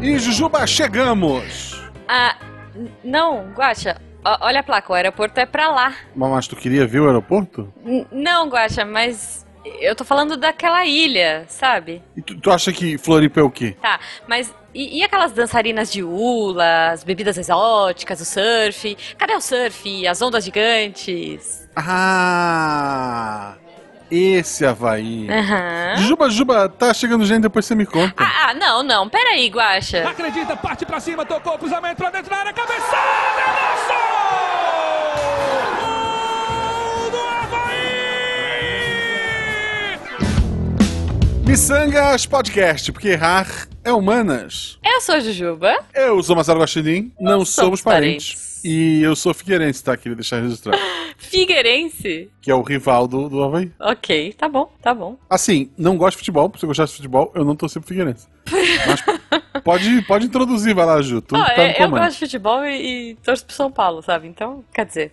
E Jujuba, chegamos! Ah, não, Guaxa, olha a placa, o aeroporto é pra lá. Mas tu queria ver o aeroporto? N não, Guaxa, mas eu tô falando daquela ilha, sabe? E tu, tu acha que Floripa é o quê? Tá, mas e, e, aquelas dançarinas de hula, as bebidas exóticas, o surf? Cadê o surf? As ondas gigantes? Ah! Esse Havaí. Uhum. Juba, Juba, tá chegando gente, depois você me conta. Ah, ah, não, não. Peraí, Guaxa. Acredita, parte pra cima, tocou o cruzamento pra dentro da área, cabeçada, Havaí! Missangas Podcast, porque errar é humanas. Eu sou Jujuba. Eu sou Marcelo Guaxinim. Não, Não somos somos parentes. parentes. E eu sou Figueirense, tá? Queria deixar registrado. Figueirense? que é o rival do, do Havaí. Ok, tá bom, tá bom. Assim, não gosto de futebol. Se eu gostasse de futebol, eu não torci pro Figueirense. Mas pode, pode introduzir, vai lá, Ju. Tu Não, tá é- eu gosto de futebol e, e torço pro São Paulo, sabe? Então, quer dizer.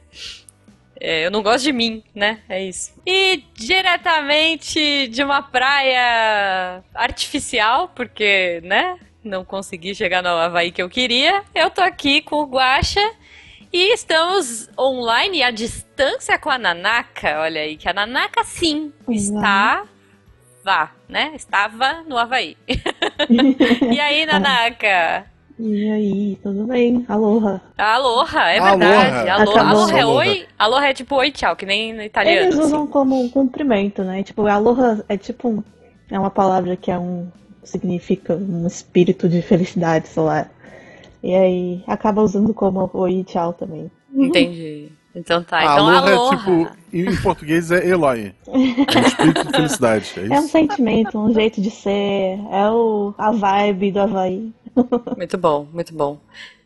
é, eu não gosto de mim, né? É isso. E diretamente de uma praia artificial, porque, né? Não consegui chegar no Havaí que eu queria. Eu tô aqui com o Guaxa. E estamos online à distância com a Nanaka. Olha aí, que a Nanaka sim está. Vá, né? Estava no Havaí. e aí, Nanaka? E aí, tudo bem? Aloha. Aloha, é Aloha. verdade. Aloha, Acabou. aloha é Aloha. oi? Aloha é tipo oi, tchau, que nem no italiano. Eles assim. usam como um cumprimento, né? Tipo, aloha é tipo um, é uma palavra que é um significa um espírito de felicidade, sei lá. E aí acaba usando como oi e tchau também. Entendi. Então tá. Então aloha aloha. é tipo, em em português é Eloy. É um espírito de felicidade, é É um sentimento, um jeito de ser, é o, a vibe do Havaí. Muito bom, muito bom.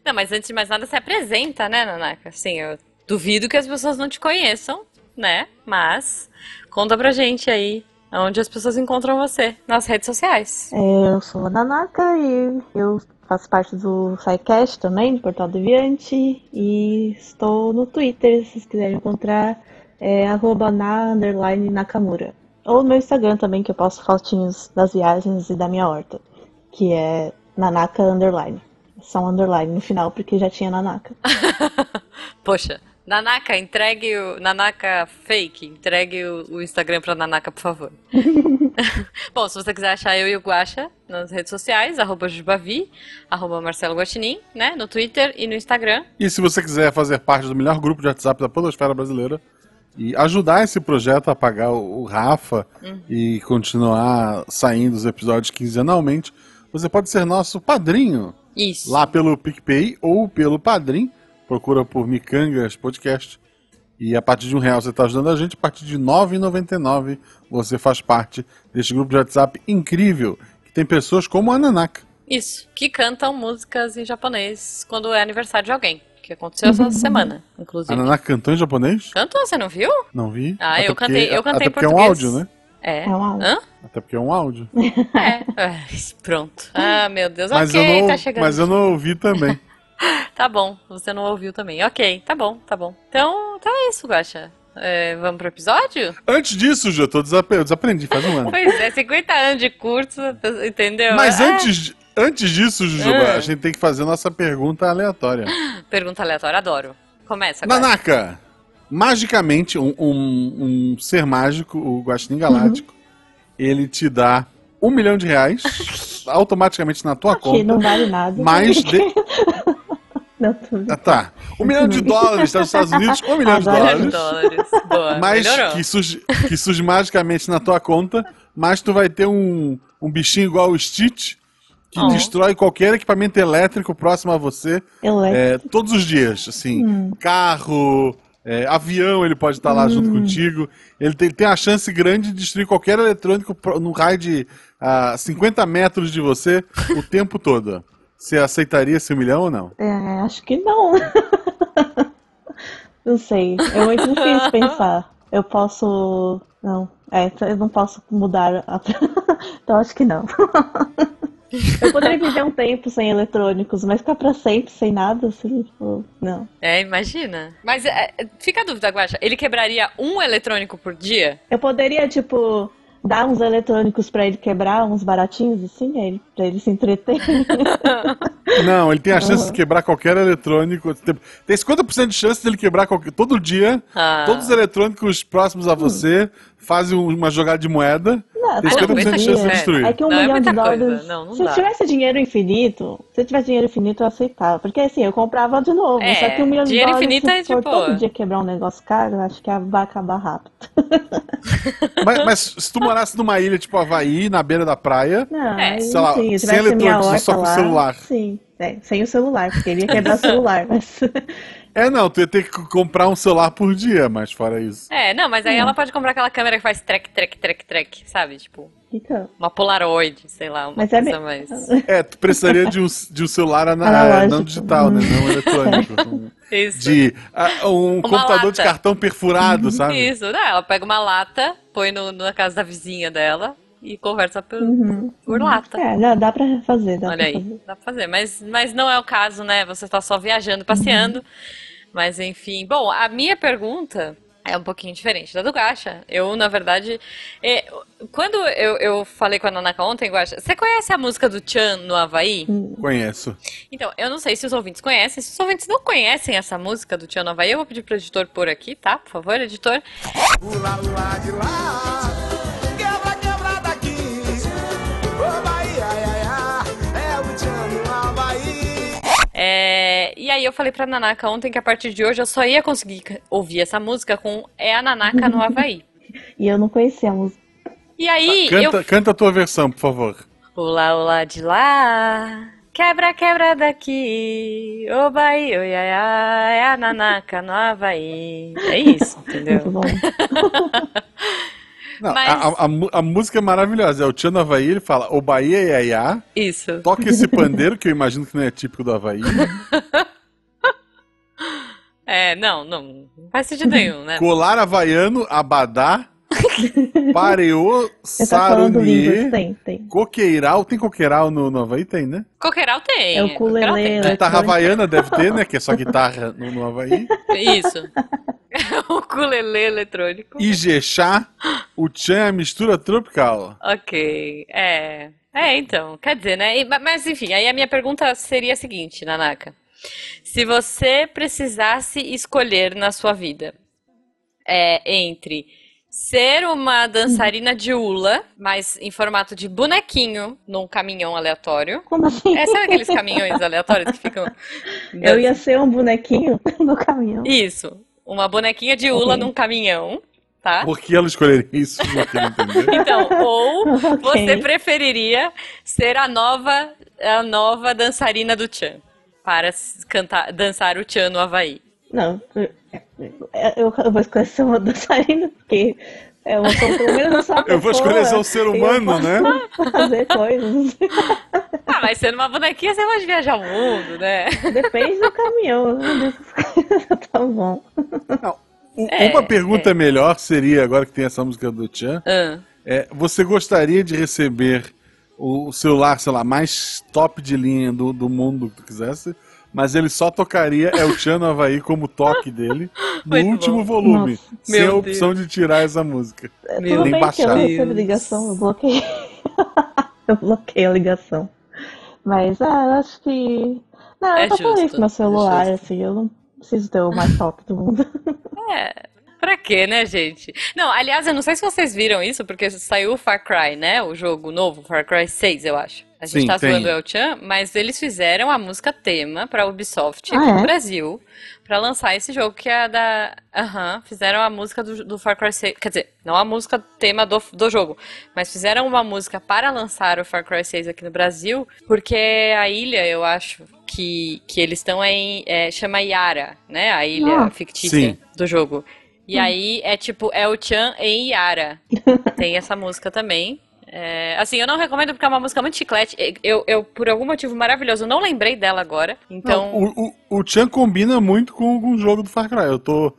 Não, mas antes de mais nada, se apresenta, né, Nanaka? Assim, eu duvido que as pessoas não te conheçam, né? Mas conta pra gente aí onde as pessoas encontram você nas redes sociais. É, Eu sou a Nanaka e eu faço parte do SciCast também, do Portal Deviante, e estou no Twitter, se vocês quiserem encontrar, é arroba na underline Nakamura. Ou no meu Instagram também, que eu posto fotinhos das viagens e da minha horta, que é Nanaka underline. Só um underline no final, porque já tinha Nanaka. Poxa, Nanaka, entregue o. Nanaka fake, entregue o, o Instagram pra Nanaka, por favor. Bom, se você quiser achar eu e o Guaxa nas redes sociais, arroba Jubavi, arroba Marcelo Guaxinim, né? No Twitter e no Instagram. E se você quiser fazer parte do melhor grupo de WhatsApp da Podosfera Brasileira e ajudar esse projeto a pagar o, o Rafa e continuar saindo os episódios quinzenalmente, você pode ser nosso padrinho Isso. lá pelo PicPay ou pelo Padrim. Procura por Micangas Podcast. E a partir de um real você está ajudando a gente. A partir de R$ 9,99 você faz parte deste grupo de WhatsApp incrível. Que tem pessoas como a Nanaka. Isso. Que cantam músicas em japonês quando é aniversário de alguém. Que aconteceu essa semana, A inclusive. Nanaka cantou em japonês? Cantou, você não viu? Não vi. Ah, Até eu cantei- eu cantei até em porque é um áudio, né? É. É um áudio. Hã? Até porque é um áudio. É. Ai, pronto. Ah, meu Deus. Mas, ok, não, tá chegando. mas eu não ouvi também. Tá bom, você não ouviu também. Ok, tá bom, tá bom. Então, então é isso, Guaxa. É, vamos pro episódio? Antes disso, Ju, eu tô desap... eu desaprendi faz um ano. Pois é, 50 anos de curso, entendeu? Mas É. antes, antes disso, Jujuba, Ah. a gente tem que fazer nossa pergunta aleatória. Pergunta aleatória, adoro. Começa, Guaxa. Nanaka, magicamente, um, um- um ser mágico, o Guaxinim Galáctico, ele te dá um milhão de reais automaticamente na tua Que conta. não vale nada. Mais de... Não, tudo. Ah, tá. Um milhão de dólares nos Estados Unidos, um milhão de Adoro. Milhão de dólares. dólares. Boa, Mas melhorou. que surge, que surge magicamente na tua conta, mas tu vai ter um, um bichinho igual o Stitch que Oh. destrói qualquer equipamento elétrico próximo a você é, todos os dias. Assim, carro, é, avião, ele pode estar lá junto contigo. Ele tem, tem a chance grande de destruir qualquer eletrônico no raio de ah, 50 metros de você o tempo todo. Você aceitaria esse milhão ou não? É, acho que não. não sei. É muito difícil pensar. Eu posso. Não. É, eu não posso mudar. a- então acho que não. Eu poderia viver um tempo sem eletrônicos, mas ficar pra sempre sem nada, assim, tipo, não. É, imagina. Mas é, fica a dúvida, Guaxa. Ele quebraria um eletrônico por dia? Eu poderia, tipo, dá uns eletrônicos pra ele quebrar, uns baratinhos assim, pra ele se entreter. Não, ele tem a chance de quebrar qualquer eletrônico. Tem tem 50% de chance dele quebrar qualquer, todo dia. Ah. Todos os eletrônicos próximos a você fazem uma jogada de moeda. Não, Tem todo 50% de dia. chance de destruir. É que um Não, é milhão de muita coisa. dólares. Não, não se dá. eu tivesse dinheiro infinito, se eu tivesse dinheiro infinito, eu aceitava. Porque assim, eu comprava de novo. É, só que um milhão de dinheiro dólares, infinito se é for boa. todo dia quebrar um negócio caro, eu acho que vai acabar rápido. Mas, mas se tu morasse numa ilha tipo Havaí, na beira da praia, Não, É. Sei lá, sim, sem eletrônicos, só com o celular. Sim, é, sem o celular, porque ele ia quebrar o celular, mas. É não, tu ia ter que comprar um celular por dia, mas fora isso. É, não, mas aí ela pode comprar aquela câmera que faz trek, trek, trek, trek, sabe? Tipo, Então. uma Polaroid, sei lá, uma Mas é coisa me- mais. É, tu precisaria de um, de um celular ana- Analógico. não digital, né? Não eletrônico. Isso. De um computador de lata. cartão perfurado, sabe? Isso, não, ela pega uma lata, põe no, na casa da vizinha dela e conversa por, por lata. É, não, dá pra fazer, dá Olha pra aí, fazer. dá pra fazer. Mas, mas não é o caso, né? Você tá só viajando, passeando. Mas enfim. Bom, a minha pergunta é um pouquinho diferente da do Gacha. Eu, na verdade. é, quando eu, eu falei com a Nanaka ontem, Gacha, você conhece a música do Chan no Havaí? Conheço. Então, eu não sei se os ouvintes conhecem. Se os ouvintes não conhecem essa música do Chan no Havaí, eu vou pedir pro editor pôr aqui, tá? Por favor, editor. Pula lá de lá, É, e aí eu falei pra Nanaka ontem que a partir de hoje eu só ia conseguir ouvir essa música com É a Nanaka no Havaí. E eu não conhecia a música. E aí Canta, eu canta a tua versão, por favor. Olá, olá de lá, quebra, quebra daqui, ô Bahia, oi, ai, ai, a nanaka no Havaí. É isso, entendeu? Muito bom. Não, Mas- a, a- a música é maravilhosa. É o Tiano Havaí, ele fala, o Bahia é Iaiá, Isso. toca esse pandeiro, que eu imagino que não é típico do Havaí. É, não, não, não faz sentido nenhum, né? Colar havaiano, abadá, pareô, tá sarunier, tem, tem. coqueiral. Tem coqueiral no, no Havaí? Tem, né? Coqueiral tem. É o ukulele, tem. né? Guitarra havaiana deve ter, né? Que é só guitarra no, no Havaí. Isso. o ukulele eletrônico. Ijexá, o Tchan é a mistura tropical. Ok, é. É, então, quer dizer, né? Ma- Mas enfim, aí a minha pergunta seria a seguinte, Nanaka. Se você precisasse escolher na sua vida é, entre ser uma dançarina de hula, mas em formato de bonequinho num caminhão aleatório. Como assim? É, sabe aqueles caminhões aleatórios que ficam. Eu ia ser um bonequinho no caminhão. Isso. Uma bonequinha de hula Ok. num caminhão, tá? Por que ela escolheria isso? Então, ou Ok. você preferiria ser a nova, a nova dançarina do Chan para cantar, dançar o Chan no Havaí? Não, eu, eu- eu vou escolher ser uma dançarina, porque eu sou pelo menos uma Eu vou pessoa, escolher ser um ser humano, né? Fazer coisas. Ah, mas sendo uma bonequinha, você pode viajar o mundo, né? Depende do caminhão. tá bom. Não, É, uma pergunta melhor seria, agora que tem essa música do Tchan, Ah, é, você gostaria de receber o celular, sei lá, mais top de linha do, do mundo que tu quisesse, mas ele só tocaria É o Tchan no Havaí como toque dele no Muito último bom. volume, Nossa. sem Meu a opção de tirar essa música. Meu Tudo bem que eu ligação, eu bloqueei. eu bloqueei a ligação. Mas, ah, eu acho que. Não, É eu tô feliz com meu celular, é assim, eu não preciso ter o mais top do mundo. é. Pra quê, né, gente? Não, aliás, eu não sei se vocês viram isso, porque saiu o Far Cry, né? O jogo novo, Far Cry 6, eu acho. A gente Sim, tá zoando o El Chan, mas eles fizeram a música tema pra Ubisoft Ah, aqui no é? Brasil pra lançar esse jogo que é a da. Aham, fizeram a música do, do Far Cry 6. Quer dizer, não a música tema do, do jogo, mas fizeram uma música para lançar o Far Cry 6 aqui no Brasil, porque a ilha, eu acho, que, que eles estão em. é, chama Yara, né? A ilha Ah. fictícia Sim. do jogo. E aí é tipo, é o Chan em Yara. Tem essa música também. É, assim, eu não recomendo porque é uma música muito chiclete. Eu, eu, por algum motivo maravilhoso, não lembrei dela agora. Então. Não, o, o, o Chan combina muito com, com o jogo do Far Cry. Eu tô.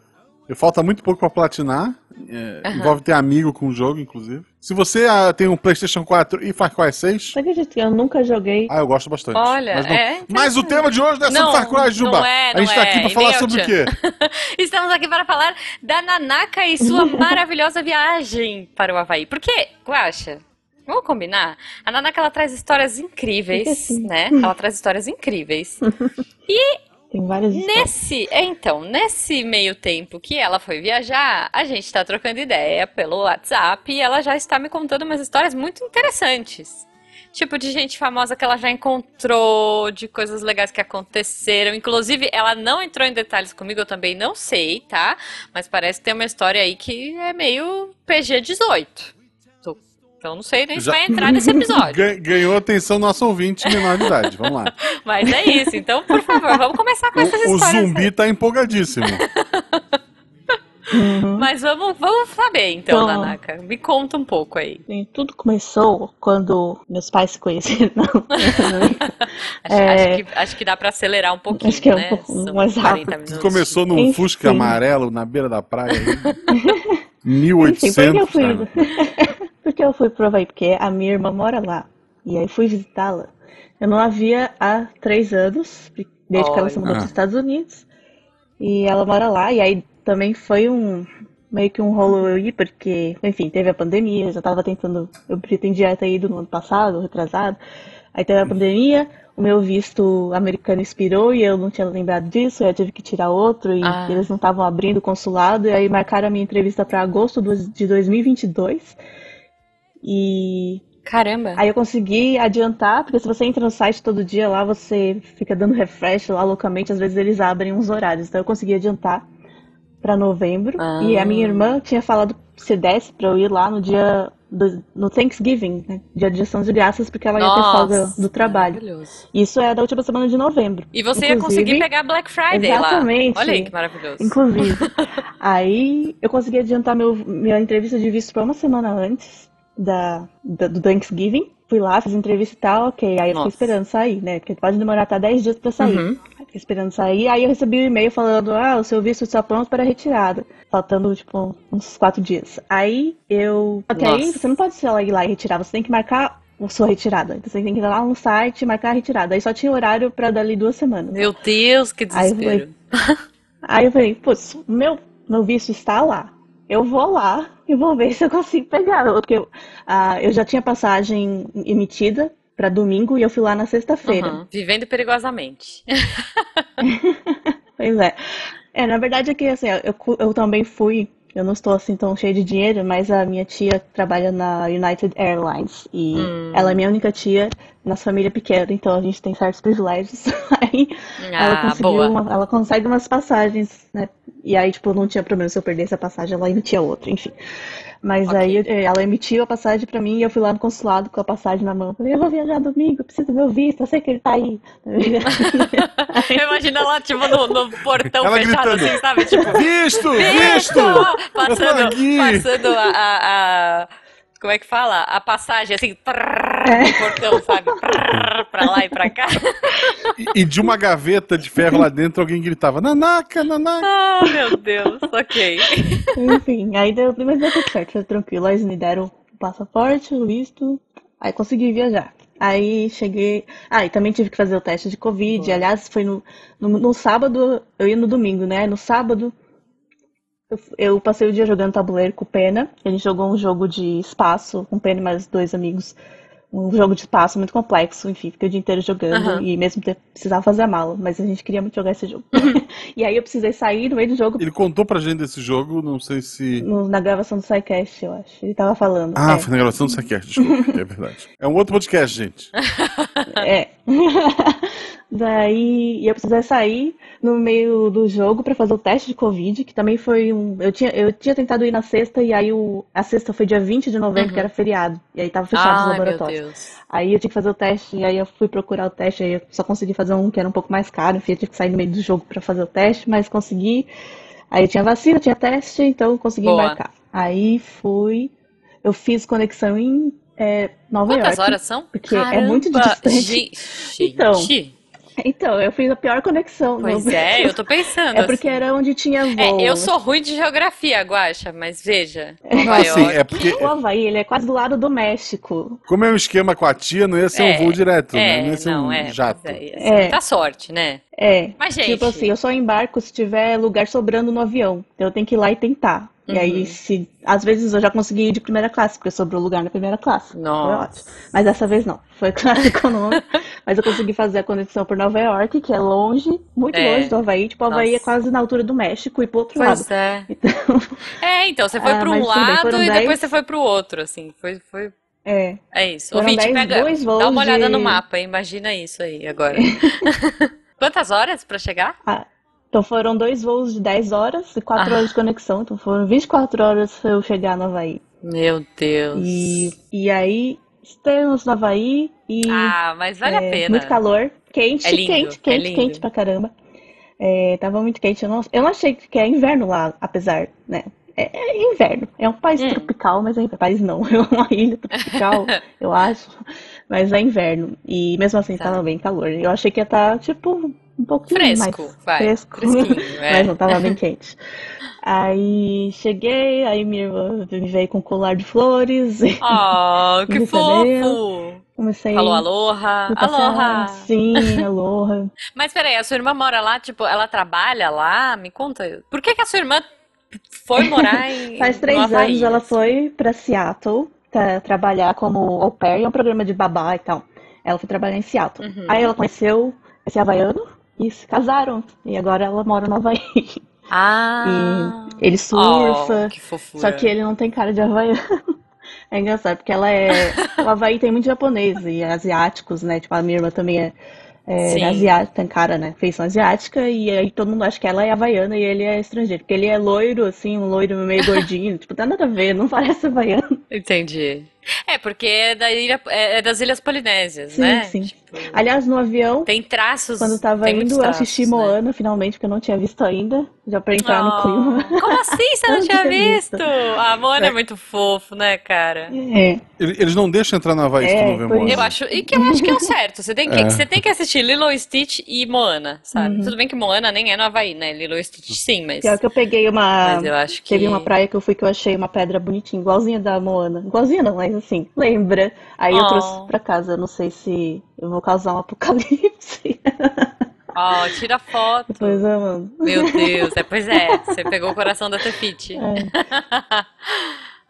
Eu falta muito pouco pra platinar. É. Envolve ter amigo com o jogo, inclusive. Se você ah, tem um PlayStation 4 e Far Cry 6, Você acredita que eu nunca joguei? ah, eu gosto bastante. Olha, mas, não- é mas o tema de hoje não é sobre Não, Far Cry, Juba. não é, a gente não tá é, aqui pra e falar sobre o quê? Estamos aqui para falar da Nanaka e sua maravilhosa viagem para o Havaí. Por quê, Guaxa? Vamos combinar? A Nanaka ela traz histórias incríveis, assim. né? Ela traz histórias incríveis. Tem várias. Nesse, é, então, nesse meio tempo que ela foi viajar, a gente tá trocando ideia pelo WhatsApp e ela já está me contando umas histórias muito interessantes. Tipo, de gente famosa que ela já encontrou, de coisas legais que aconteceram. Inclusive, ela não entrou em detalhes comigo, eu também não sei, tá? Mas parece ter uma história aí que é meio PG-18. Então não sei nem se Já- vai entrar nesse episódio. Gan- Ganhou atenção nosso ouvinte menor de idade. Vamos lá. Mas é isso. Então, por favor, vamos começar com essas O, o histórias. zumbi tá empolgadíssimo. Uhum. Mas vamos, vamos saber então, Então- Nanaka. Me conta um pouco aí. Sim, tudo começou quando meus pais se conheceram. Acho, É. acho que, acho que dá pra acelerar um pouquinho, Acho que é um né? pouco São mais 40 rápido. Começou num Enfim. Fusca amarelo na beira da praia. aí. Enfim, por que eu 1800. fui? Porque eu fui pro Havaí? Porque a minha irmã mora lá. E aí fui visitá-la. Eu não a via há três anos, desde que ela se mudou para os Estados Unidos. E ela mora lá. E aí também foi um meio que um rolo eu ir, porque, enfim, teve a pandemia, eu já tava tentando, eu pretendia ter ido no ano passado, retrasado. Aí teve a pandemia, o meu visto americano expirou e eu não tinha lembrado disso, aí eu tive que tirar outro e Ah. eles não estavam abrindo o consulado, e aí marcaram a minha entrevista para agosto do- de 2022. E Caramba. Aí eu consegui adiantar, porque se você entra no site todo dia lá, você fica dando refresh lá loucamente, às vezes eles abrem uns horários. Então eu consegui adiantar pra novembro. Ah. E a minha irmã tinha falado se desse pra eu ir lá no dia do, no Thanksgiving, né? Dia de ação de graças, porque ela ia ter folga Nossa, do trabalho. Isso é da última semana de novembro. E você ia Inclusive- conseguir pegar Black Friday Exatamente. lá. Olha aí que maravilhoso. Inclusive. Aí eu consegui adiantar meu, minha entrevista de visto pra uma semana antes da, da- do Thanksgiving. Fui lá, fiz entrevista e tal, ok. Aí eu Nossa. fiquei esperando sair, né? Porque pode demorar até 10 dias pra sair. Uhum. Fiquei esperando sair. Aí eu recebi um e-mail falando: ah, o seu visto está pronto para retirada. Faltando, tipo, uns 4 dias. Aí eu. Ok, Nossa. você não pode só ir lá e retirar, você tem que marcar a sua retirada. Então você tem que ir lá no site e marcar a retirada. Aí só tinha horário pra dali duas semanas. Meu Deus, que Aí eu desespero. Aí eu falei, putz, meu, meu visto está lá. Eu vou lá e vou ver se eu consigo pegar. Porque eu, ah, eu já tinha passagem emitida para domingo e eu fui lá na sexta-feira. Uhum. Vivendo perigosamente. Pois é. É, na verdade é que assim, eu, eu também fui, eu não estou assim tão cheia de dinheiro, mas a minha tia trabalha na United Airlines e Hum. ela é minha única tia na família pequena, então a gente tem certos privilégios. Aí ela Ah, conseguiu boa. uma- ela consegue umas passagens, né? E aí, tipo, não tinha problema se eu perdesse a passagem, ela emitia outra, enfim. Mas Ok. aí eh, ela emitiu a passagem pra mim e eu fui lá no consulado com a passagem na mão. Falei, eu vou viajar domingo, eu preciso do meu visto, eu sei que ele tá aí. Eu imagino ela, tipo, no, no portão Ela fechado, gritando. assim, sabe? Tipo, Visto! Visto! Passando, passando a, a- a- Como é que fala? A passagem, assim, trrr, no portão, sabe? Pra lá e pra cá. E, de uma gaveta de ferro lá dentro alguém gritava: Nanaka, Nanaka. Ah, meu Deus, ok. Enfim, aí deu, mas deu tudo certo, foi tranquilo. Aí eles me deram o passaporte, o visto, aí consegui viajar. Aí cheguei. Ah, e também tive que fazer o teste de Covid. Aliás, foi no, no, no sábado, eu ia no domingo, né? No sábado, eu, eu passei o dia jogando tabuleiro com o Pena. A gente jogou um jogo de espaço com o Pena e mais dois amigos. Um jogo de espaço muito complexo, enfim, fiquei o dia inteiro jogando Aham. e mesmo ter, precisava fazer a mala, mas a gente queria muito jogar esse jogo. e aí eu precisei sair no meio do jogo Ele contou pra gente desse jogo, não sei se. no- na gravação do SciCast, eu acho. Ele tava falando. Ah, é, foi na gravação do Saquete, desculpa, é verdade. É um outro podcast, gente. é. Daí e eu precisei sair no meio do jogo pra fazer o teste de Covid, que também foi um. Eu tinha, eu tinha tentado ir na sexta, e aí o, a sexta foi dia 20 de novembro, que era feriado. E aí tava fechado os Uhum. Ai, meu laboratórios. Deus. Aí eu tinha que fazer o teste, e aí eu fui procurar o teste, aí eu só consegui fazer um que era um pouco mais caro, enfim, eu tive que sair no meio do jogo pra fazer o teste, mas consegui. Aí tinha vacina, tinha teste, então eu consegui Boa. embarcar. Aí fui, eu fiz conexão em é, Nova Quantas York. horas são? porque é muito distante. Gente, Então. Então, eu fiz a pior conexão. Pois no- é, eu tô pensando. É porque assim. era onde tinha voo. É, eu sou ruim de geografia, Guaxa, mas veja. Não, Nova assim, York. é porque, O Havaí, ele é quase do lado do México. como é um esquema com a tia, não ia ser É, um voo direto, né? É, Não ia ser não, um é. jato. é, É. muita sorte, né? É. Mas, gente. Tipo assim, eu só embarco se tiver lugar sobrando no avião. Então eu tenho que ir lá e tentar. E Uhum. aí, se. Às vezes eu já consegui ir de primeira classe, porque sobrou lugar na primeira classe. Nossa. ótimo. Mas dessa vez não. Foi classe econômica. Mas eu consegui fazer a conexão por Nova York, que é longe, muito É. longe do Havaí. Tipo, o Havaí Nossa. é quase na altura do México e pro outro lado. Pois é. Então, É, então, você foi Ah, para um lado e depois você foi pro outro, assim. Foi, foi... é. É isso. Ouvinte, dez, pega, dois voos dá uma olhada de- no mapa, imagina isso aí agora. Quantas horas pra chegar? Ah, então foram dois voos de 10 horas e 4 Ah. horas de conexão. Então foram 24 horas pra eu chegar no Havaí. Meu Deus. E, e aí, estamos no Havaí e Ah, mas vale a é, pena. muito calor. Quente, É lindo, quente, é quente, lindo. quente pra caramba. É, tava muito quente. Eu não, eu não achei que é inverno lá, apesar, né? É, é inverno. É um país Hum. tropical, mas é inverno. País não, é uma ilha tropical, eu acho. Mas é inverno. E mesmo assim Tá. tava bem calor. Eu achei que ia estar, tipo, um pouquinho Fresco, mais vai. fresco. Fresquinho, é. Mas não tava bem quente. Aí cheguei, aí minha irmã me veio com colar de flores. Oh, que fofo! Comecei Falou aloha. Aloha! Sim, aloha. Mas peraí, a sua irmã mora lá, tipo, ela trabalha lá? Me conta. Por que que a sua irmã foi morar em Faz três anos ela assim? foi pra Seattle pra trabalhar como au pair, é um programa de babá e tal. Ela foi trabalhar em Seattle. Uhum. Aí ela conheceu esse havaiano e se casaram. E agora ela mora no Havaí. Ah! Ele surfa, Oh, que fofura. só que ele não tem cara de havaiano. É engraçado, porque ela é. O Havaí tem muito japonês e asiáticos, né? Tipo, a minha irmã também é, é asiática, tem cara, né? Feição asiática, e aí todo mundo acha que ela é havaiana e ele é estrangeiro. Porque ele é loiro, assim, um loiro meio gordinho. tipo, tem nada a ver, não parece havaiano. Entendi. É, porque é, da ilha, é é das Ilhas Polinésias, Sim, né? sim. Tipo, Aliás, no avião, tem traços. quando eu tava indo, eu assisti traços, né? Moana, finalmente, porque eu não tinha visto ainda, já pra entrar no Oh, clima. Como assim você não tinha visto? visto. A Moana é muito fofo, né, cara? É, Ele- Eles não deixam entrar na Havaí se tu É, não vê Moana. Eu acho, e que eu acho que é o certo. Você tem que, É. você tem que assistir Lilo e Stitch e Moana, sabe? Uhum. Tudo bem que Moana nem é no Havaí, né? Lilo e Stitch sim, mas, pior que eu peguei uma. mas eu acho que Teve uma praia que eu fui que eu achei uma pedra bonitinha, igualzinha da Moana. Igualzinha não, mas assim, lembra. Aí eu Oh. trouxe pra casa. Eu não sei se eu vou causar um apocalipse. Ó, tira foto. Depois eu mando. Meu Deus, é, pois é, você pegou o coração da Tefiti. É.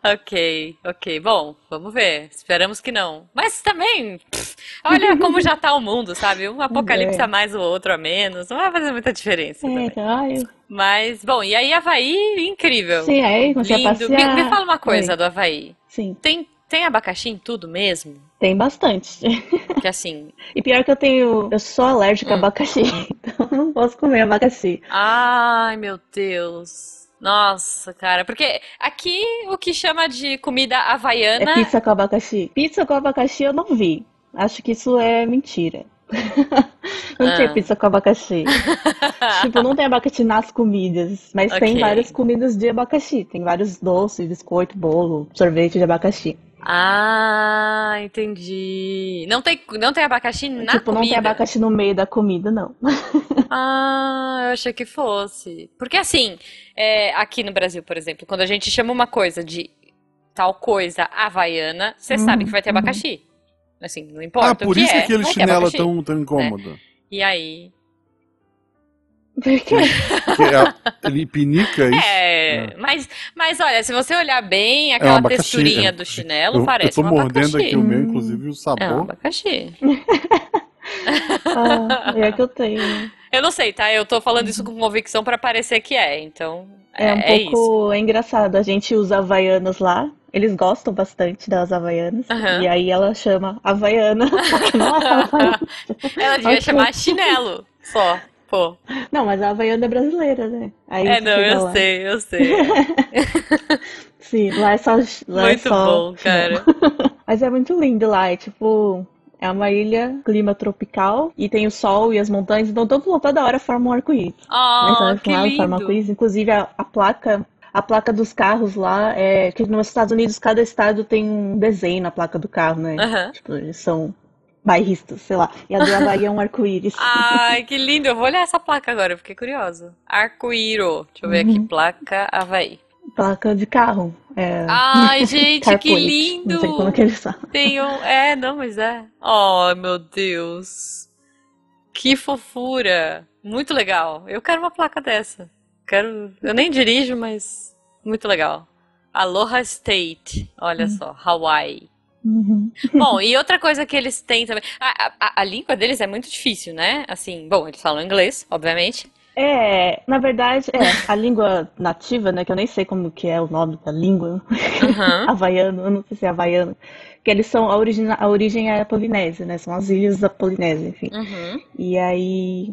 Ok, ok. Bom, vamos ver. Esperamos que não. Mas também, pff, olha como já tá o mundo, sabe? Um apocalipse a mais, o outro a menos. Não vai fazer muita diferença É, Mas, bom, e aí Havaí, incrível. sim, aí a Lindo. Me, passear. me fala uma coisa Oi. do Havaí. Sim, Tem, tem abacaxi em tudo mesmo? tem bastante. Que assim. E pior que eu tenho. Eu sou alérgica a Hum. abacaxi, então eu não posso comer abacaxi. Ai, meu Deus. Nossa, cara. Porque aqui o que chama de comida É havaiana. pizza com abacaxi. Pizza com abacaxi eu não vi. Acho que isso é mentira. Não tem Ah. pizza com abacaxi. Tipo, não tem abacaxi nas comidas, mas tem Ok. várias comidas de abacaxi. Tem vários doces, biscoito, bolo, sorvete de abacaxi. Ah, entendi. Não tem, não tem abacaxi na tipo, não tem comida? abacaxi no meio da comida, não. Ah, eu achei que fosse. Porque assim, é, aqui no Brasil, por exemplo, quando a gente chama uma coisa de tal coisa havaiana, você Uhum, sabe que vai ter uhum. abacaxi. Assim, não importa Ah, o por que isso que é, aquele vai ter chinelo é tão, tão incômodo. E aí? Por quê? É- ele pinica isso. É, mas, mas olha, se você olhar bem, aquela abacaxi, texturinha é. do chinelo Eu, parece eu tô um mordendo abacaxi. aqui o meu, inclusive o É um sabor. abacaxi. Ah, é que eu tenho. Eu não sei, tá? Eu tô falando isso com convicção pra parecer que é, então É um é, isso. pouco é engraçado. A gente usa havaianas lá. Eles gostam bastante das havaianas. Aham. E aí ela chama havaiana. Não é havaiana. Ela devia Ok. chamar chinelo só. Pô. Não, mas a havaiana é brasileira, né? Aí É, não, eu lá. sei, eu sei. Sim, lá é só. Lá é Muito só bom, cara. Mas é muito lindo lá, é tipo. É uma ilha, clima tropical, e tem o sol e as montanhas, então todo, toda hora forma um arco-íris. Né? Então, Oh, que forma um lindo. arco-íris. Inclusive, a, a placa. A placa dos carros lá é que nos Estados Unidos cada estado tem um desenho na placa do carro, né? Aham. Tipo, eles são bairristas, sei lá. E a do Havaí é um arco-íris. Ai, que lindo. Eu vou olhar essa placa agora, eu fiquei curiosa. Arco-íro. Deixa eu ver aqui. Placa Havaí. Placa de carro. É... Ai, gente, que lindo. Não sei como que eles falam. Tem um. É, não, mas é. Oh, meu Deus. Que fofura. Muito legal. Eu quero uma placa dessa. Quero. Eu nem dirijo, mas. Muito legal. Aloha State. Olha só. Hawaii. Uhum. Bom, e outra coisa que eles têm também. A, a, a língua deles é muito difícil, né? Assim, bom, eles falam inglês, obviamente. É, na verdade, é, a língua nativa, né, que eu nem sei como que é o nome da língua, Aham. havaiano, eu não sei se é havaiano, que eles são, a origem, a origem é a Polinésia, né, são as ilhas da Polinésia, enfim. Uhum. E aí,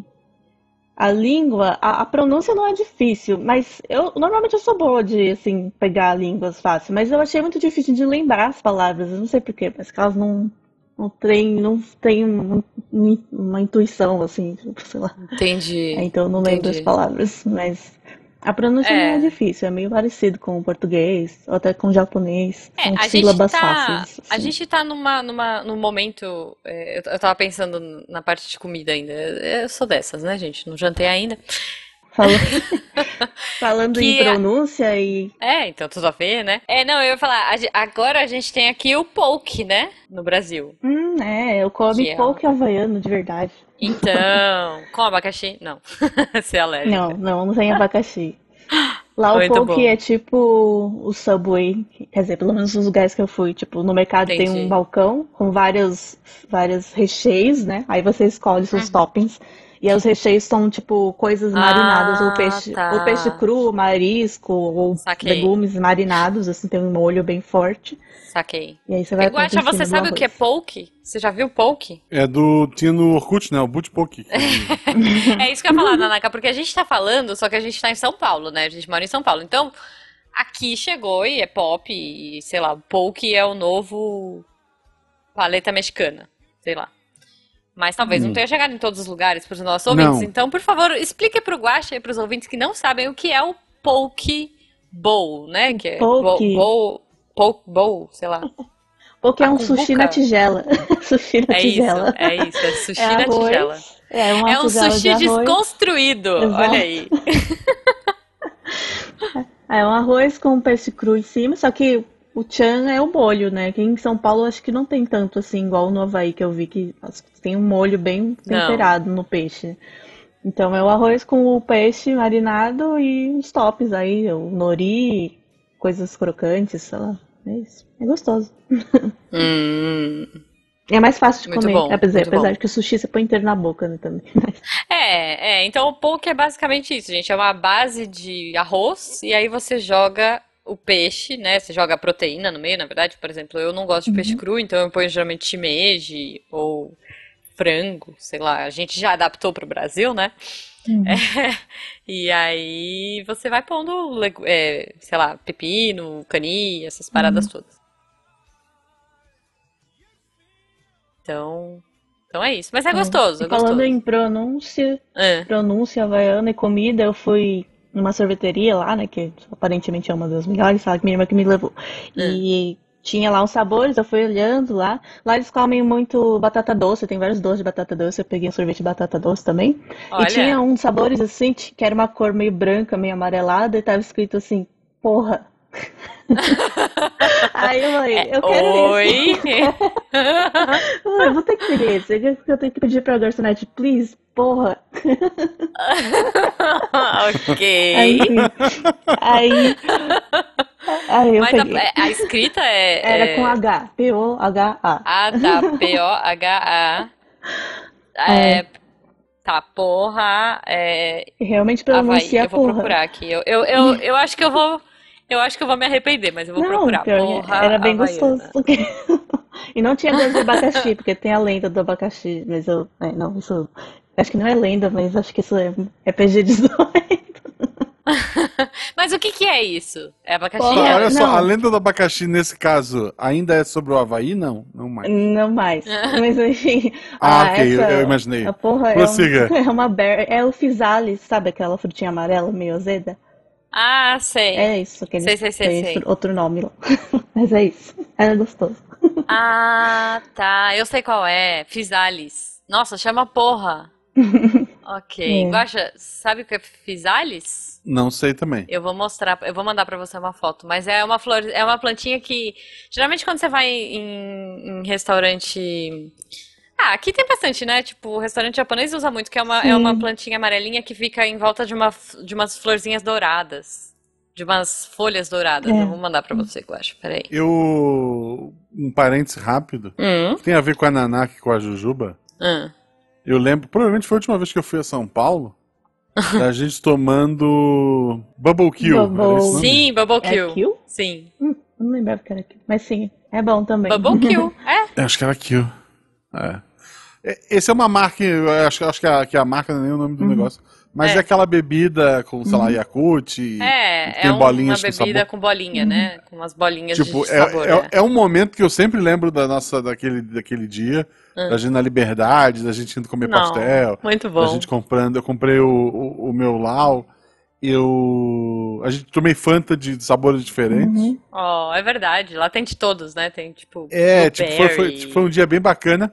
a língua, a, a pronúncia não é difícil, mas eu, normalmente eu sou boa de, assim, pegar línguas fácil, mas eu achei muito difícil de lembrar as palavras, eu não sei por quê, mas que elas não, não têm, não têm um- um- uma intuição, assim, tipo, sei lá. Entendi. É, então eu não lembro Entendi. as palavras, mas a pronúncia É. não é difícil, é meio parecido com o português, ou até com o japonês. É, a gente sílabas tá, fáceis. a assim. gente tá numa, numa, num momento, é, eu, eu tava pensando na parte de comida ainda, eu sou dessas, né, gente, não jantei ainda. Falando, falando em a- pronúncia e. É, então tudo a ver, né? É, não, eu ia falar, a agora a gente tem aqui o poke, né, no Brasil. Hum, é, eu como Que é pouco havaiano de verdade. Então, com abacaxi? Não, você é alérgica. Não, não, não tem abacaxi. Lá o Muito poke bom. é tipo o Subway, quer dizer, pelo menos nos lugares que eu fui, tipo, no mercado tem Entendi. um balcão com vários, vários recheios, né? Aí você escolhe seus toppings. E aí os recheios são tipo coisas marinadas, ou. Ah, peixe, tá. ou peixe cru, marisco, ou Saquei. legumes marinados, assim, tem um molho bem forte. Saquei. E aí você vai em você sabe o que é poke? Você já viu poke? É do. Tinha no Orkut, né? O Bootpoke. É isso que eu ia falar, Nanaka, porque a gente tá falando, só que a gente tá em São Paulo, né? A gente mora em São Paulo. Então, aqui chegou e é pop, e sei lá, o poke é o novo paleta mexicana, sei lá. Mas talvez não tenha chegado em todos os lugares para os nossos ouvintes. Não. Então, por favor, explique pro Guaxa e pros ouvintes que não sabem o que é o poke bowl, né? Que é Poke. bowl, poke bowl, sei lá. Poke é A um sushi na tigela. sushi na É isso, tigela. é isso, é sushi É na arroz, tigela. É uma É um de sushi arroz. desconstruído, Exato. olha aí. É um arroz com peixe cru em cima, só que o chan é o molho, né? Aqui em São Paulo acho que não tem tanto assim, igual no Havaí que eu vi que tem um molho bem Não. temperado no peixe. Então é o arroz com o peixe marinado e os tops aí, o nori, coisas crocantes, sei lá. É isso. É gostoso. Hum. É mais fácil de Muito comer, bom, apesar, apesar bom. de que o sushi você põe inteiro na boca, né, também. É, é, então o poke é basicamente isso, gente. É uma base de arroz e aí você joga o peixe, né? Você joga proteína no meio, na verdade. Por exemplo, eu não gosto de peixe cru, então eu ponho geralmente shimeji ou frango, sei lá. A gente já adaptou para o Brasil, né? Uhum. É, e aí você vai pondo, é, sei lá, pepino, cani, essas paradas todas. Então, então é isso. Mas é gostoso, é falando gostoso. em pronúncia, É. pronúncia havaiana e comida, eu fui numa sorveteria lá, né, que aparentemente é uma das melhores, sabe, que minha irmã que me levou. E tinha lá uns sabores, eu fui olhando lá. Lá eles comem muito batata doce, tem vários doces de batata doce, eu peguei um sorvete de batata doce também. Olha. E tinha uns sabores assim, que era uma cor meio branca, meio amarelada, e tava escrito assim, porra. Aí eu falei, eu quero. Oi? Ah, Eu vou ter que pedir esse. Eu tenho que pedir pra garçonete, please, porra. ok. Aí, aí, aí eu Mas a, peguei. é- a escrita é, Era é- com H, P-O-H-A. Ah, tá. P-O-H-A. É, tá, porra. É, Realmente Havaí. pronuncia Eu vou porra. procurar aqui. Eu, eu, eu, eu acho que eu vou. Eu acho que eu vou me arrepender, mas eu vou Não, procurar. Porra era bem havaiana. gostoso. E não tinha gosto de abacaxi, porque tem a lenda do abacaxi, mas eu, é, não, isso, acho que não é lenda, mas acho que isso é, é PG-18. Mas o que que é isso? É abacaxi? Porra, É- olha só, não. a lenda do abacaxi nesse caso ainda é sobre o Havaí? Não, não mais. Não mais. Mas enfim, Ah, ah, ok, eu- essa- eu imaginei. A porra é, Prossiga. um, é uma berry, é o physalis, sabe aquela frutinha amarela meio azeda? Ah, sei. É isso, que Sei, sei, sei, têm sei. outro- nome lá. Mas é isso. Era gostoso. Ah, tá. Eu sei qual é. Physalis. Nossa, chama porra. Ok. É. Guaxa, sabe o que é Physalis? Não sei também. Eu vou mostrar, eu vou mandar pra você uma foto, mas é uma flor, é uma plantinha que geralmente quando você vai em, em restaurante, ah, aqui tem bastante, né? Tipo, o restaurante japonês usa muito, que é uma, é uma plantinha amarelinha que fica em volta de uma, de umas florzinhas douradas, de umas folhas douradas. É. Eu vou mandar pra você, eu acho. Peraí. Eu. Um parêntese rápido. Hum, Tem a ver com a Nanak e com a Jujuba. hum. Eu lembro, provavelmente foi a última vez que eu fui a São Paulo, da gente tomando Bubble Kill. Bubble- nome? Sim, Bubble É Kill. Kill? Sim. Hum, eu não lembrava que era Kill. Mas sim, é bom também. Bubble Kill. É. Eu acho que era Kill. É. É, Esse é uma marca, eu acho, acho que, a, que a marca não é nem o nome do negócio. Mas é. É. aquela bebida com, sei lá, Yakult. e- É, tem é um- uma bolinhas com bebida sabor. com bolinha, né? Com umas bolinhas Tipo, de é, sabor. é, é. é um momento que eu sempre lembro da nossa, daquele, daquele dia, da gente na liberdade, da gente indo comer Não, pastel, Muito da bom. gente comprando. Eu comprei o, o, o meu Lau, eu. A gente tomei Fanta de sabores diferentes. Uhum. Oh, é verdade. Lá tem de todos, né? Tem tipo. É, tipo, foi, foi, tipo, foi um dia bem bacana.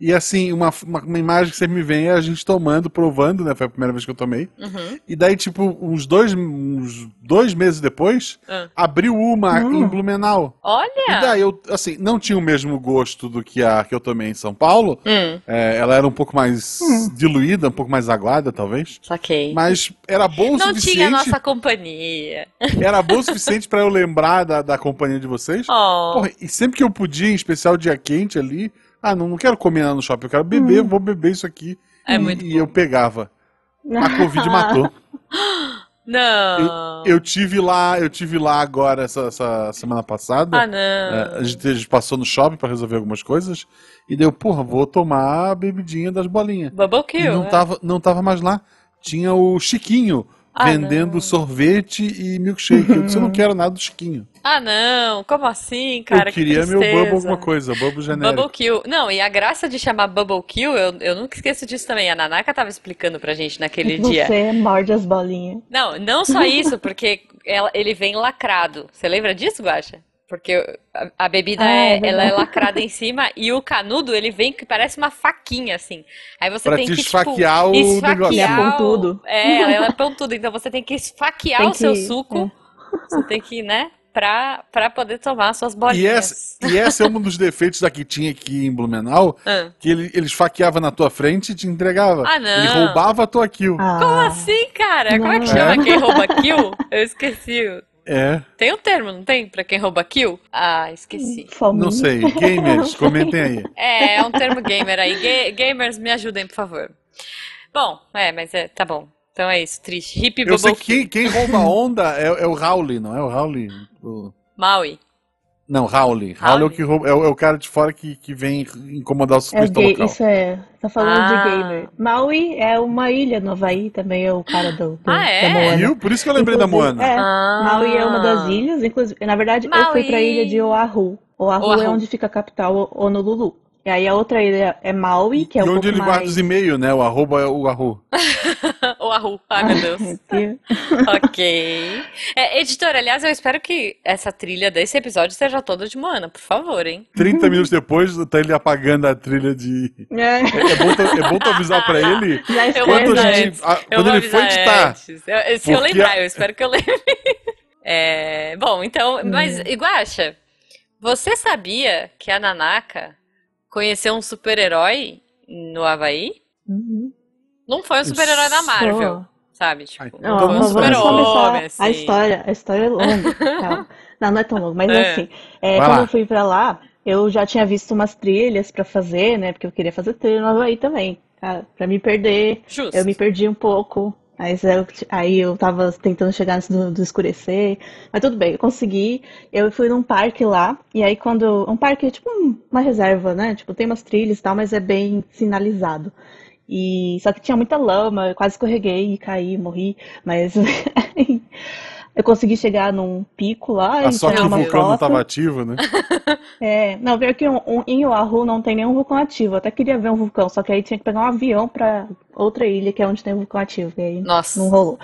E assim, uma, uma, uma imagem que sempre me vem é a gente tomando, provando, né? Foi a primeira vez que eu tomei. Uhum. E daí, tipo, uns dois, uns dois meses depois, Ah. abriu uma Hum. em Blumenau. E Olha! daí eu, assim, não tinha o mesmo gosto do que a que eu tomei em São Paulo. Hum, É, ela era um pouco mais diluída, um pouco mais aguada, talvez. saquei. Mas era bom o Não suficiente. tinha nossa companhia. Era bom o suficiente pra eu lembrar da, da companhia de vocês. Oh. Porra, e sempre que eu podia, em especial dia quente ali, ah, não, não quero comer lá no shopping, eu quero beber, vou beber isso aqui. É e, muito e eu pegava. A Covid matou. Não. Eu tive lá, eu tive lá agora essa, essa semana passada. Ah, não. É, a, gente, a gente passou no shopping pra resolver algumas coisas e deu, porra, vou tomar a bebidinha das bolinhas. Bubble E Kill. não é. tava, não tava mais lá. Tinha o Chiquinho Ah, vendendo não. sorvete e milkshake. Eu disse, eu não quero nada do Chiquinho. Ah, não. Como assim, cara? eu queria que meu. Bubble alguma coisa, Bubble genérico. Bubble Kill. Não, e a graça de chamar Bubble Kill, eu, eu nunca esqueço disso também. A Nanaka tava explicando pra gente naquele dia. Você morde as bolinhas. Não, não só isso, porque ela- ele vem lacrado. Você lembra disso, Guaxa? Porque a, a bebida Ah, é, é ela é lacrada em cima e o canudo ele vem que parece uma faquinha assim. Aí você Pra tem te que esfaquear o tipo, negócio. esfaquear Ele é o- pontudo. É, ela é pontudo, então você tem que esfaquear Tem o seu que- suco. Você tem que, né, pra, pra poder tomar as suas bolinhas. E esse, e esse é um dos defeitos da que tinha aqui em Blumenau, Ah. que ele, ele esfaqueava na tua frente e te entregava. Ah, não. Ele roubava a tua kill. Ah, Como assim, cara? Como é que Não. chama quem rouba kill? Eu esqueci. É, Tem um termo, não tem? Pra quem rouba kill? Ah, esqueci. não sei. Gamers, comentem aí. É, é um termo gamer aí. Ga- gamers, me ajudem, por favor. Bom, é, mas é, tá bom. Então é isso, triste. Hip Eu sei que quem, quem rouba a onda é, é o Rauli, não é o Rauli? O- Maui. Não, Rauli. Rauli é o, que rouba, é, o, é o cara de fora que, que vem incomodar o É ciclista gay, local. isso é. Tá falando Ah. de gamer. Maui é uma ilha no Havaí, também é o cara do, do- Ah, é? da Moana. Viu? Por isso que eu lembrei da Inclusive, Moana. É, Ah. Maui é uma das ilhas, inclusive, na verdade, eu fui pra Maui. ilha de Oahu. Oahu, Oahu. é onde fica a capital Honolulu. E aí a outra ilha é Maui, que é e um onde ele guarda mais... os e-mails, né? O arroba é o arro. o Arru. Ai, meu Deus. Ok. É, editor, aliás, eu espero que essa trilha desse episódio seja toda de Moana, por favor, hein? 30 minutos depois, tá ele apagando a trilha de. É, É bom tu, é bom tu avisar pra ele já Eu quando, a gente, a- Eu quando vou ele for avisar editar. antes. Eu- se eu lembrar, a- eu espero que eu lembre. É, bom, então, mas, Iguacha, você sabia que a Nanaka conheceu um super-herói no Havaí? Uhum. Não foi um super-herói da Marvel, sabe? Tipo, Ai, não foi um super-homem, começar assim. a história. A história é longa. Calma. Não, não é tão longa, mas É. assim, é, quando lá. eu fui pra lá, eu já tinha visto umas trilhas pra fazer, né? Porque eu queria fazer trilha no Havaí também, cara, pra me perder. Justo. Eu me perdi um pouco. Mas eu- aí eu tava tentando chegar antes do, do escurecer. Mas tudo bem, eu consegui. Eu fui num parque lá. E aí quando. Um parque é tipo um- uma reserva, né? Tipo, tem umas trilhas e tal, mas é bem sinalizado. E só que tinha muita lama, eu quase escorreguei e caí, morri. Mas eu consegui chegar num pico lá Ah, e só que o uma vulcão não foto. tava ativo, né? É, não, pior que um, um- em Oahu não tem nenhum vulcão ativo. Eu até queria ver um vulcão, só que aí tinha que pegar um avião pra outra ilha, que é onde tem um vulcão ativo. E aí Nossa. não rolou.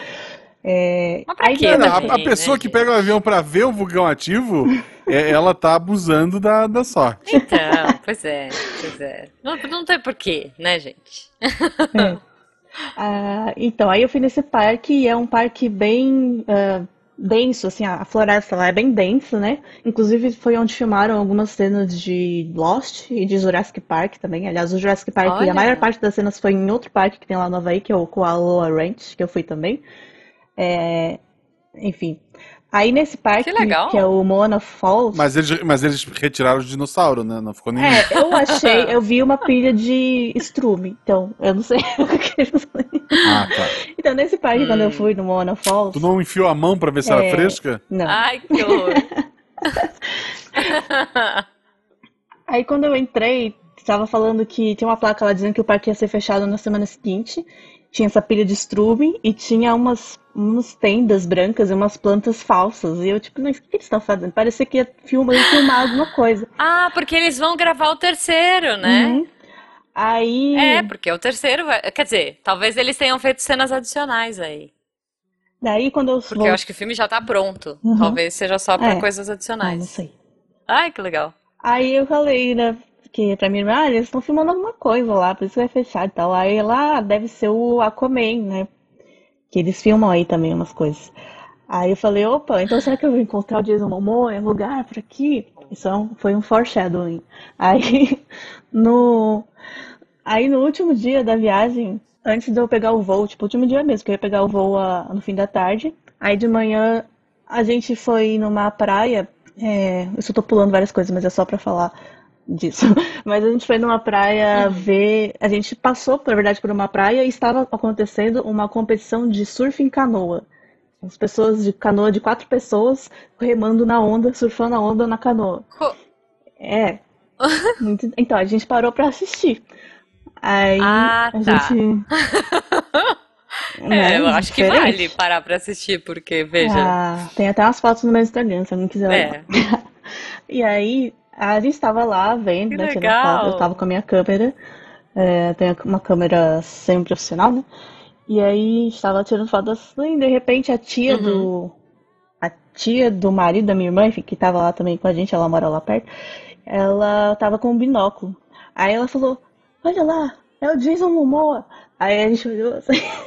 É, Mas pra aí quê, quando Não, eu- a, a né, pessoa que gente? pega o avião pra ver o vulcão ativo, é- ela tá abusando da, da sorte. Então, pois é, pois é. Não, não tem porquê, né, gente? É. Ah, então, aí eu fui nesse parque e é um parque bem ah, denso, assim, a a floresta lá é bem densa, né? Inclusive foi onde filmaram algumas cenas de Lost e de Jurassic Park também. Aliás, o Jurassic Park, Olha. a maior parte das cenas foi em outro parque que tem lá no Havaí, que é o Koaloa Ranch, que eu fui também. É, enfim. Aí nesse parque, Que legal. que é o Moana Falls, Mas eles, mas eles retiraram o dinossauro, né? Não ficou nenhum. é, eu achei, eu vi uma pilha de estrume, então eu não sei o que eles Ah, tá. Então, nesse parque, quando eu Hum. fui no Moana Falls, Tu não enfiou a mão pra ver se era É. fresca? não. Ai, que horror. Aí, quando eu entrei, estava falando que tinha uma placa lá dizendo que o parque ia ser fechado na semana seguinte. Tinha essa pilha de estrume e tinha umas, umas tendas brancas e umas plantas falsas. E eu, tipo, não, o que eles estão fazendo? Parecia que ia filmar, ia filmar alguma coisa. Ah, porque eles vão gravar o terceiro, né? Uhum. Aí. É, porque o terceiro vai... Quer dizer, talvez eles tenham feito cenas adicionais aí. Daí, quando eu Porque eu acho que o filme já tá pronto. Uhum. Talvez seja só pra É. coisas Ah, não adicionais. sei. Ai, que legal. Aí eu falei, né, que pra minha irmã, ah, eles estão filmando alguma coisa lá, por isso que vai fechar e tal. Aí lá deve ser o Aquaman, né? Que eles filmam aí também umas coisas. Aí eu falei, opa, então será que eu vou encontrar o Jason Momoa em lugar por aqui? Isso é foi um foreshadowing. Aí no, aí no último dia da viagem, antes de eu pegar o voo, tipo, último dia mesmo, que eu ia pegar o voo ah, no fim da tarde. Aí de manhã a gente foi numa praia. É, eu só tô pulando várias coisas, mas é só pra falar disso. Mas a gente foi numa praia ver. A gente passou, na verdade, por uma praia e estava acontecendo uma competição de surf em canoa. As pessoas de canoa de quatro pessoas remando na onda, surfando a onda na canoa. É. Muito- Então, a gente parou pra assistir. Aí Ah, a tá. gente. É, né, eu acho que diferente. vale parar pra assistir, porque, veja. Ah, tem até umas fotos no meu Instagram, se alguém quiser olhar. É. E aí, a gente estava lá vendo, Que né, legal. Eu tava com a minha câmera, é, tenho uma câmera semi-profissional, né? E aí, estava tirando foto assim, e de repente a tia Uhum. do... A tia do marido da minha irmã, enfim, que tava lá também com a gente, ela mora lá perto, ela tava com um binóculo. Aí ela falou, olha lá, é o Jason Momoa. Aí a gente olhou assim,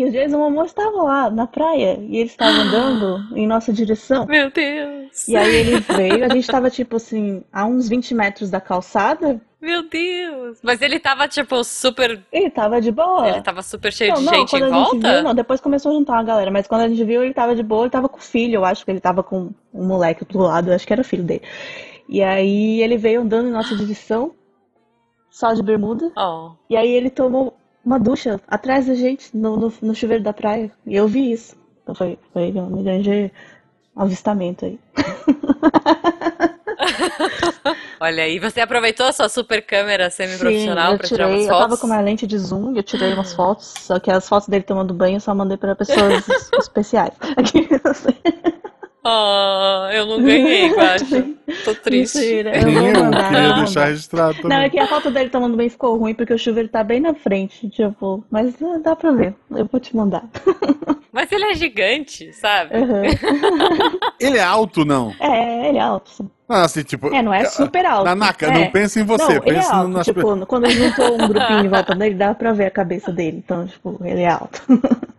e o Jason Momoa estava lá, na praia, e ele estava andando em nossa direção. Meu Deus. E aí ele veio, a gente tava tipo assim, a uns 20 metros da calçada, Meu Deus. Mas ele tava, tipo, super. ele tava de boa. Ele tava super cheio Não, de não, gente quando em a gente volta? viu, não, depois começou a juntar uma galera, mas quando a gente viu, ele tava de boa, ele tava com o filho, eu acho que ele tava com um moleque do lado, eu acho que era o filho dele. E aí ele veio andando em nossa direção, só de bermuda, Oh. e aí ele tomou uma ducha atrás da gente, no, no, no chuveiro da praia, e eu vi isso. Então foi, foi um grande avistamento aí. Olha aí, você aproveitou a sua super câmera semi-profissional pra tirar umas eu tava fotos? com uma lente de zoom e eu tirei umas fotos, só que as fotos dele tomando banho eu só mandei para pessoas especiais. Aqui, assim. Oh, eu não ganhei, eu acho. Tô triste. Mentira, eu eu mandar, queria deixar registrado Não, é que a foto dele tomando banho ficou ruim porque o chuveiro tá bem na frente, tipo, mas ah, dá pra ver, eu vou te mandar. Mas ele é gigante, sabe? Uhum. Ele é alto, não? É, ele é alto. sim. Não, assim, tipo. É, não é super alto. Nanaka, É. não pense em você, Não, ele é pense alto, nas tipo, quando juntou um grupinho em volta dele, dá pra ver a cabeça dele, então, tipo, ele é alto.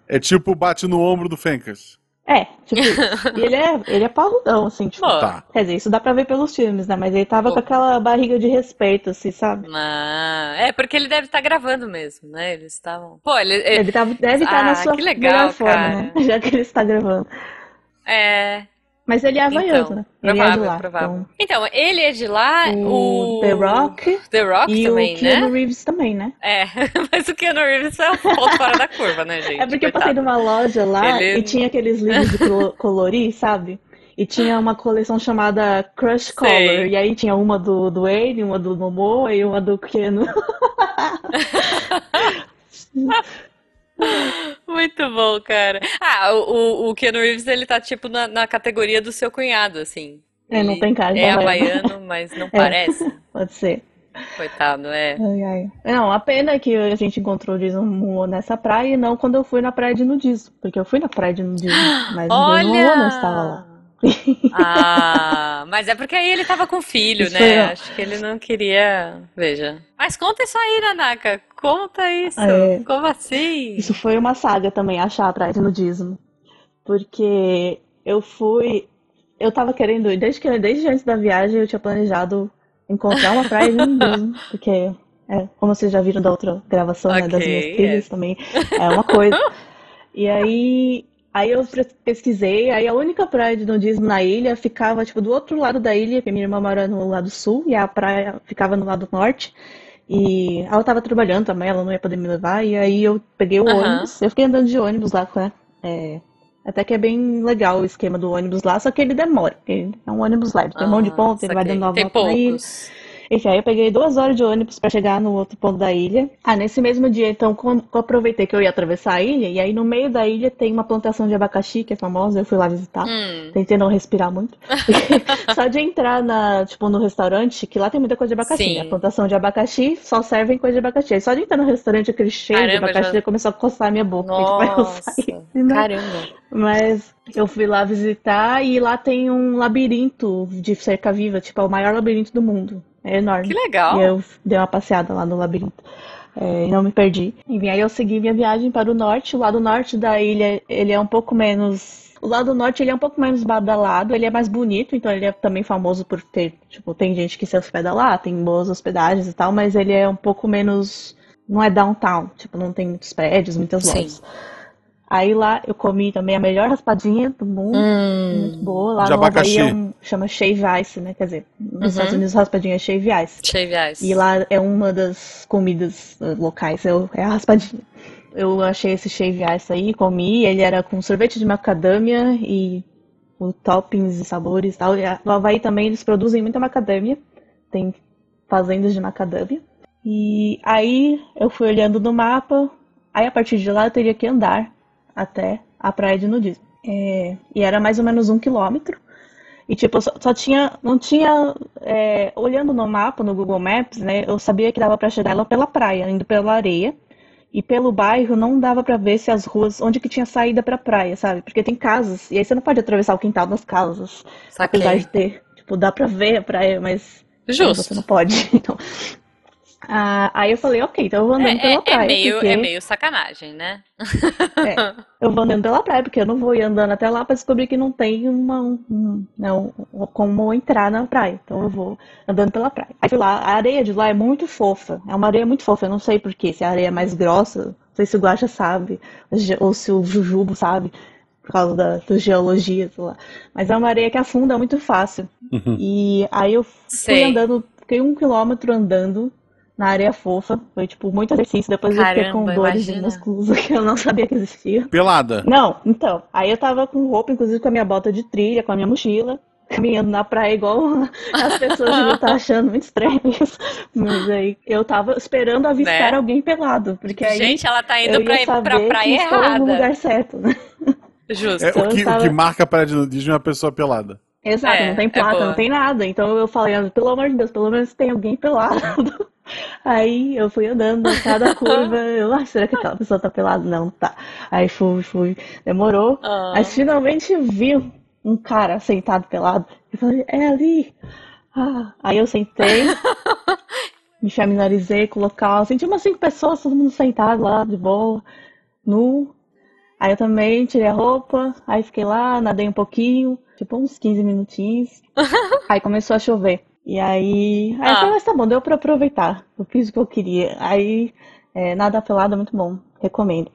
É tipo bate no ombro do Fencas. É, tipo, e ele é, ele é parrudão, assim, tipo. Tá. Quer dizer, isso dá pra ver pelos filmes, né? Mas ele tava Pô. com aquela barriga de respeito, assim, sabe? Ah, é porque ele deve estar gravando mesmo, né? Eles estavam. Pô, ele. ele- Ele tava, deve estar Ah, na sua que legal, melhor forma, cara. né? Já que ele está gravando. É. Mas ele é havaiano, Então, né? Ele é de lá. provável. Então, ele é de lá, Então, o. o The Rock The Rock e também, o Keanu né? Reeves também, né? É, mas o Keanu Reeves é um ponto fora da curva, né, gente? É porque eu passei Coitado. numa loja lá Ele- e tinha aqueles livros de colo- colorir, sabe? E tinha uma coleção chamada Crush Color. Sei. E aí tinha uma do, do Wayne, uma do Momoa e uma do Keanu. Muito bom, cara. Ah, o, o, Keanu Reeves, ele tá tipo na, na categoria do seu cunhado, assim. É, não tem cara de É havaiano. havaiano, mas não parece. Pode ser. Coitado, é. Ai, ai. Não, a pena é que a gente encontrou o Jason Momoa nessa praia e não quando eu fui na praia de nudismo. Porque eu fui na praia de nudismo, mas o Jason Momoa não estava lá. Ah, mas é porque aí ele tava com filho, Isso né? Acho que ele não queria. Veja. Mas conta isso aí, Nanaka. Conta isso. É. Como assim? Isso foi uma saga também, achar a praia de nudismo. Porque eu fui. Eu tava querendo desde, que, desde antes da viagem eu tinha planejado encontrar uma praia de nudismo. Porque, é, como vocês já viram da outra gravação, né, das minhas trilhas também, é uma coisa. E aí, aí eu pesquisei, aí a única praia de nudismo na ilha ficava, tipo, do outro lado da ilha, porque minha irmã mora no lado sul, e a praia ficava no lado norte. E ela tava trabalhando também, ela não ia poder me levar, e aí eu peguei o Aham. ônibus, eu fiquei andando de ônibus lá, né? É, até que é bem legal o esquema do ônibus lá, só que ele demora, porque é um ônibus leve, tem um monte de ponto, ele vai dando uma volta poucos. Enfim, aí eu peguei duas horas de ônibus pra chegar no outro ponto da ilha. Ah, nesse mesmo dia, então, eu aproveitei que eu ia atravessar a ilha, e aí no meio da ilha tem uma plantação de abacaxi, que é famosa, eu fui lá visitar. Hum. Tentei não respirar muito. Só de entrar na, tipo, no restaurante, que lá tem muita coisa de abacaxi, Sim. né? A plantação de abacaxi só servem coisa de abacaxi. Aí só de entrar no restaurante, aquele cheiro de Caramba, abacaxi já- começou a coçar a minha boca. Nossa. saí, né? Caramba. Mas eu fui lá visitar e lá tem um labirinto de cerca-viva, tipo, é o maior labirinto do mundo. É enorme. Que legal. E eu dei uma passeada lá no labirinto. É, não me perdi. Enfim, aí eu segui minha viagem para o norte. O lado norte da ilha, ele é um pouco menos. O lado norte ele é um pouco menos badalado, ele é mais bonito, então ele é também famoso por ter, tipo, tem gente que se hospeda lá, tem boas hospedagens e tal, mas ele é um pouco menos, não é downtown, tipo, não tem muitos prédios, muitas Sim. Aí lá eu comi também a melhor raspadinha do mundo, Hum. muito boa. Lá De no Havaí abacaxi. é um, chama shave ice, né? Quer dizer, nos Uhum. Estados Unidos raspadinha é shave ice. Shave Ice. E lá é uma das comidas eh, locais, é, o- é a raspadinha. Eu achei esse shave ice aí, comi, ele era com sorvete de macadâmia e com toppings e sabores e tal. E a- No Havaí também eles produzem muita macadâmia, tem fazendas de macadâmia. E aí eu fui olhando no mapa, aí a partir de lá eu teria que andar até a praia de nudismo. É, e era mais ou menos um quilômetro. E tipo, só, só tinha, não tinha, é, olhando no mapa, no Google Maps, né, eu sabia que dava pra chegar lá pela praia, indo pela areia. E pelo bairro não dava pra ver se as ruas, onde que tinha saída pra praia, sabe? Porque tem casas, e aí você não pode atravessar o quintal das casas. Apesar Saquei. de ter, tipo, dá pra ver a praia, mas você Justo. não pode. Então, ah, aí eu falei, ok, então eu vou andando É, pela é- é praia, meio, porque é meio sacanagem, né? é, eu vou andando pela praia, porque eu não vou ir andando até lá pra descobrir que não tem uma, um, né, um- como entrar na praia. Então eu vou andando pela praia. Aí fui lá, a areia de lá é muito fofa. É uma areia muito fofa. Eu não sei por quê, se a areia é mais grossa, não sei se o Guaxa sabe, ou se o Jujubo sabe, por causa da, da geologia, sei lá. Mas é uma areia que afunda muito fácil. E aí eu fui Sei. andando, fiquei um quilômetro andando na areia fofa. Foi, tipo, muito exercício. Depois eu fiquei com Caramba, dores de imagina. músculos que eu não sabia que existia. Pelada. Não, então. Aí eu tava com roupa, inclusive com a minha bota de trilha, com a minha mochila, caminhando na praia igual as pessoas deviam estar achando muito estranho isso. Mas aí eu tava esperando avistar Né? alguém pelado, porque aí Gente, ela tá indo pra, pra saber que praia estou no errada. lugar certo, né? Justo. É, Então o, que, eu tava- o que marca a praia de nudismo é uma pessoa pelada. Exato, É, não tem é placa, boa. não tem nada. Então eu falei, ah, pelo amor de Deus, pelo menos tem alguém pelado. Aí eu fui andando cada curva, eu, ah, será que aquela pessoa tá pelada? Não, tá. Aí fui, fui, demorou. Ah. Aí finalmente vi um cara sentado pelado. Eu falei, é ali. Ah, aí eu sentei, me familiarizei com o local. Senti umas cinco pessoas, todo mundo sentado lá, de boa, nu. Aí eu também tirei a roupa, aí fiquei lá, nadei um pouquinho, tipo uns 15 minutinhos. Aí começou a chover. E aí, aí eu Ah. falei, mas tá bom, deu pra aproveitar. Eu fiz o que eu queria. Aí, é, nada pelado é muito bom, recomendo.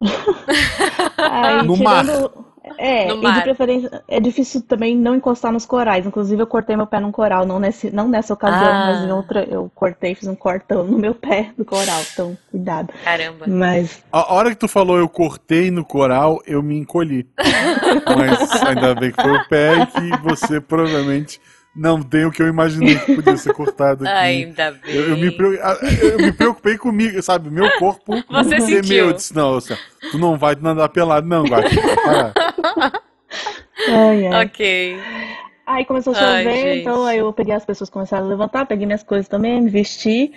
Aí, No tirando. É, No e mar. de preferência, é difícil também não encostar nos corais. Inclusive, eu cortei meu pé num coral, não, nesse, não nessa ocasião, Ah. mas em outra, eu cortei, fiz um cortão no meu pé do coral. Então, cuidado. Caramba. Mas A hora que tu falou eu cortei no coral, eu me encolhi. Mas ainda bem que foi o pé e que você provavelmente não tem o que eu imaginei que podia ser cortado aqui. Ainda bem. Eu, eu me, eu me preocupei comigo, sabe? Meu corpo Você sentiu. Eu disse, não, Luciano, tu não vai nadar pelado, não. Para. Ai, ai. Ok. Aí começou a Ai, chover, gente. então aí eu peguei as pessoas começaram a levantar, peguei minhas coisas também, me vesti,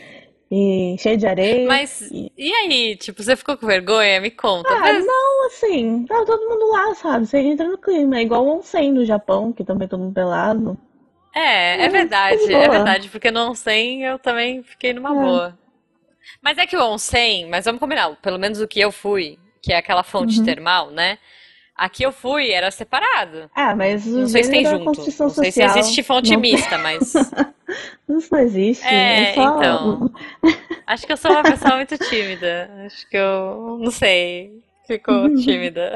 e cheio de areia. Mas, e- e aí? Tipo, você ficou com vergonha? Me conta. Ah, Mas- não, assim, tava todo mundo lá, sabe? Você entra no clima, é igual o onsen no Japão, que também todo mundo pelado. É, é É, verdade, de é verdade, porque no onsen eu também fiquei numa É. boa. Mas é que o onsen, mas vamos combinar, pelo menos o que eu fui, que é aquela fonte Uhum. termal, né? Aqui eu fui, era separado. Ah, mas o Não sei se tem é junto. construção Não sei se social. existe fonte Não- mista, mas Isso não existe. É, É só. então. acho que eu sou uma pessoa muito tímida. Acho que eu, não sei, ficou tímida.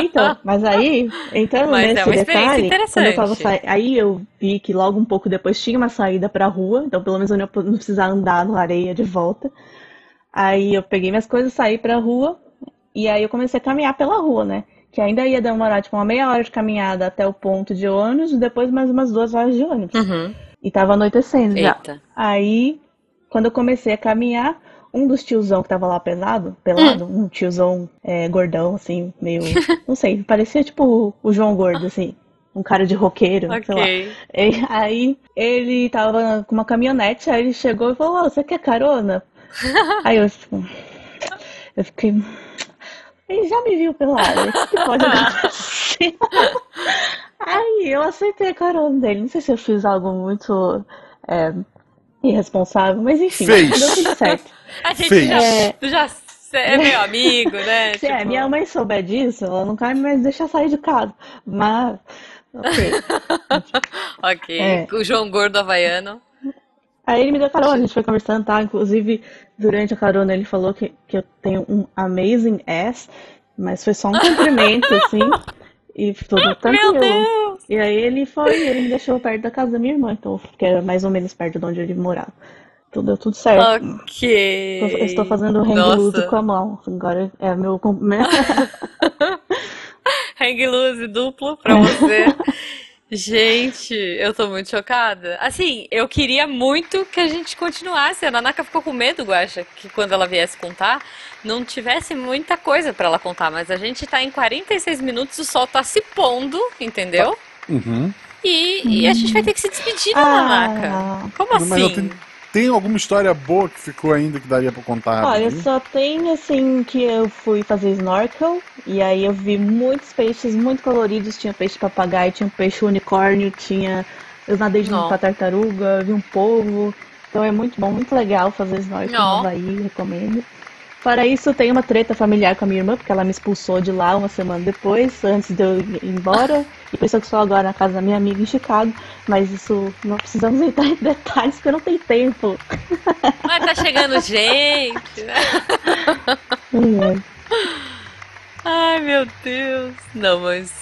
Então, mas aí, entrando Mas é nesse uma experiência detalhe, quando eu tava sa... aí eu vi que logo um pouco depois tinha uma saída pra rua, então pelo menos eu não precisava andar na areia de volta. Aí eu peguei minhas coisas, saí pra rua, e aí eu comecei a caminhar pela rua, né? Que ainda ia demorar tipo uma meia hora de caminhada até o ponto de ônibus, e depois mais umas duas horas de ônibus. Uhum. E tava anoitecendo já. Eita. Aí, quando eu comecei a caminhar, um dos tiozão que tava lá pesado, pelado, um tiozão é, gordão, assim, meio. Não sei, parecia tipo o João Gordo, assim. Um cara de roqueiro, sei lá. Ok. E aí ele tava com uma caminhonete, aí ele chegou e falou, "Ô, você quer carona? Aí eu, tipo, eu fiquei. Ele já me viu pelado, o que que pode acontecer? Aí eu aceitei a carona dele. Não sei se eu fiz algo muito é, irresponsável, mas enfim, Fez. deu tudo certo. A gente Fez. já, É. já é meu amigo, né? Se é, Tipo, minha mãe souber disso, ela não vai mais deixar sair de casa. Mas, ok. Ok. É. O João Gordo Havaiano. Aí ele me deu carona, a gente foi conversando, tá? Inclusive, durante a carona ele falou que, que eu tenho um amazing ass, mas foi só um cumprimento, assim, e tudo Meu tranquilo. Deus! E aí ele foi, ele me deixou perto da casa da minha irmã, então, que era mais ou menos perto de onde ele morava. Tudo deu tudo certo. Ok. Eu eu estou fazendo hang Nossa. loose com a mão. Agora é meu cumprimento. Hang loose duplo pra você. Gente, eu tô muito chocada. Assim, eu queria muito que a gente continuasse. A Nanaka ficou com medo, Guaxa, que quando ela viesse contar, não tivesse muita coisa pra ela contar. Mas a gente tá em 46 minutos, o sol tá se pondo, entendeu? Uhum. E, e a gente vai ter que se despedir da Nanaka. Ah, Como Mas eu assim? Tem alguma história boa que ficou ainda que daria pra contar? Olha, só tem assim que eu fui fazer snorkel e aí eu vi muitos peixes muito coloridos. Tinha peixe papagaio, tinha um peixe unicórnio, tinha. Eu nadei junto com a tartaruga, vi um polvo. Então é muito bom, muito legal fazer snorkel Nó. no Havaí, recomendo. Fora isso, tem uma treta familiar com a minha irmã, porque ela me expulsou de lá uma semana depois, antes de eu ir embora. E isso eu estou agora na casa da minha amiga em Chicago. Mas isso não precisamos entrar em detalhes, porque eu não tenho tempo. Mas tá chegando gente, né? Ai, Ai, meu Deus. Não, mas.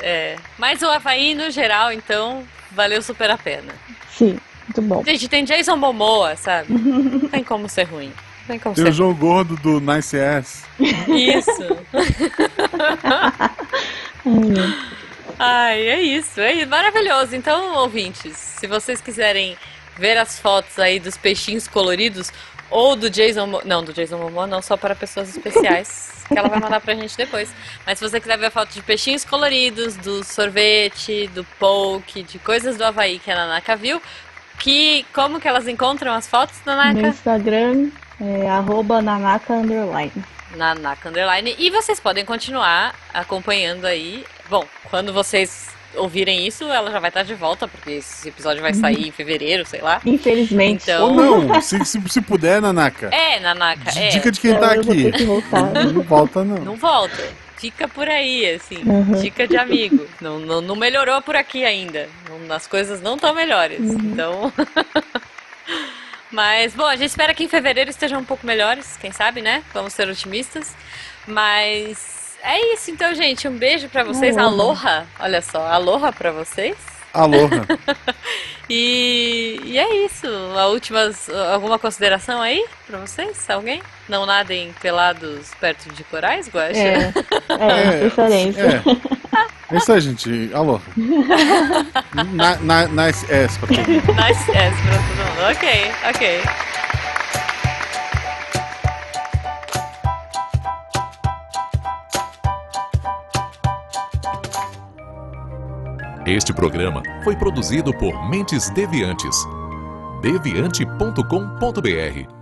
É. Mas o Havaí, no geral, então, valeu super a pena. Sim, muito bom. Gente, tem Jason Momoa, sabe? Não tem como ser ruim. Como Tem o João Gordo do Nice Ass. Isso. Ai, é isso. É maravilhoso. Então, ouvintes, se vocês quiserem ver as fotos aí dos peixinhos coloridos ou do Jason, Mo- não, do Jason Momoa não, só para pessoas especiais, que ela vai mandar pra gente depois. Mas se você quiser ver fotos de peixinhos coloridos, do sorvete, do poke, de coisas do Havaí que a Nanaka viu, que como que elas encontram as fotos, Nanaka? Instagram é arroba nanaka underline. na Naka Underline. E vocês podem continuar acompanhando aí. Bom, quando vocês ouvirem isso, ela já vai estar de volta, porque esse episódio vai sair em fevereiro, sei lá. Infelizmente. Então- Ou não, se, se, se puder, Nanaka. É, Nanaka, é. Dica de quem tá Eu vou aqui. Não volta, não. Não volta. Fica por aí, assim. Uhum. Dica de amigo. Não, não, não melhorou por aqui ainda. Não- as coisas não estão melhores. Então. Mas, bom, a gente espera que em fevereiro estejam um pouco melhores, quem sabe, né? Vamos ser otimistas. Mas é isso, então, gente. Um beijo pra vocês. Aloha. Aloha. Olha só, aloha pra vocês. Aloha. E, e é isso. A últimas, alguma consideração aí pra vocês? Alguém? Não nadem pelados perto de corais, Guaxa? É, é, preferência. É. É isso aí, gente. Na, na, nice ass pra todo mundo. Nice yes pra todo mundo. Ok, ok. Este programa foi produzido por Mentes Deviantes. deviante.com.br